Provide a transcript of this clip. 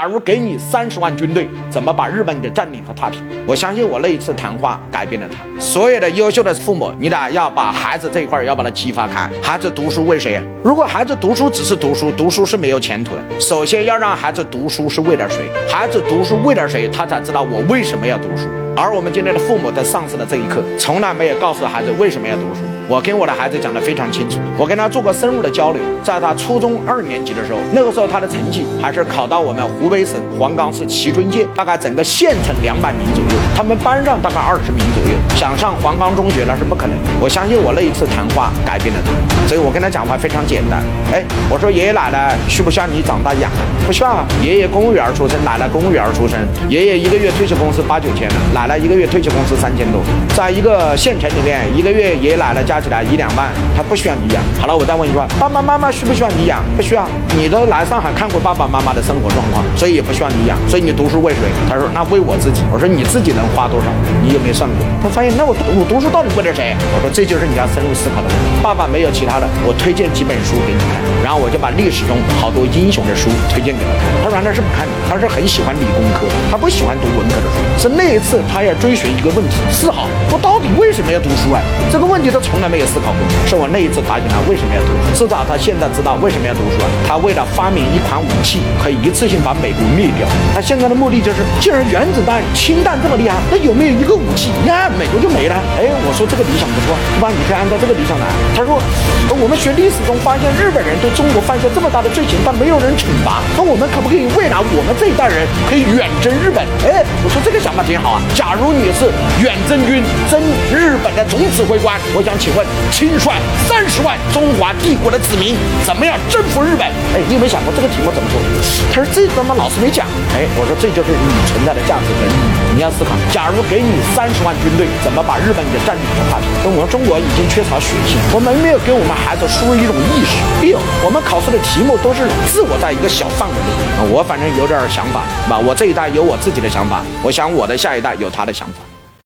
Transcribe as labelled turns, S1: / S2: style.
S1: 假如给你三十万军队，怎么把日本给占领和踏平？我相信我那一次谈话改变了他。所有的优秀的父母，你俩要把孩子这一块要把它激发开。孩子读书为谁？如果孩子读书只是读书，读书是没有前途的。首先要让孩子读书是为了谁？孩子读书为了谁？他才知道我为什么要读书。而我们今天的父母在上市的这一刻，从来没有告诉孩子为什么要读书。我跟我的孩子讲得非常清楚，我跟他做过深入的交流。在他初中二年级的时候，那个时候他的成绩还是考到我们湖北省黄冈市蕲春县，大概整个县城两百名左右，他们班上大概二十名左右。想上黄冈中学那是不可能。我相信我那一次谈话改变了他，所以我跟他讲话非常简单。哎，我说爷爷奶奶需不需要你长大养？不需要。爷爷公务员出身，奶奶公务员出身，爷爷一个月退休工资八九千，奶奶一个月退休工资三千多，在一个县城里面，一个月爷爷奶奶加。起来一两万，他不需要你养。好了，我再问一句话：爸爸妈妈需不需要你养？不需要。你都来上海看过爸爸妈妈的生活状况，所以也不需要你养。所以你读书为谁？他说那为我自己。我说你自己能花多少？你有没有算过？他发现那我我读书到底为了谁？我说这就是你要深入思考的问题。爸爸没有其他的，我推荐几本书给你看，然后我就把历史中好多英雄的书推荐给他。原来是不看的，他是很喜欢理工科，他不喜欢读文科的书。是那一次他要追寻一个问题：思考我到底为什么要读书啊？这个问题他从来。没有思考过，是我那一次打给他为什么要读书？至少他现在知道为什么要读书啊？他为了发明一款武器，可以一次性把美国灭掉。他现在的目的就是，既然原子弹、氢弹这么厉害，那有没有一个武器，一按美国就没了？哎，我说这个理想不错，对吧？你可以按照这个理想来。他说，我们学历史中发现日本人对中国犯下这么大的罪行，但没有人惩罚。那我我们可不可以未来我们这一代人可以远征日本？哎，我说这个想法挺好啊。假如你是远征军征日本的总指挥官，我想请问。亲率三十万中华帝国的子民，怎么样征服日本？哎，你有没有想过这个题目怎么做？他说这他妈老师没讲。哎，我说这就是你存在的价值和意义。你要思考，假如给你三十万军队，怎么把日本给占领和踏平？那我们中国已经缺少血性，我们没有给我们孩子输入一种意识。第二，我们考试的题目都是自我在一个小范围内。我反正有点想法，吧？我这一代有我自己的想法，我想我的下一代有他的想法。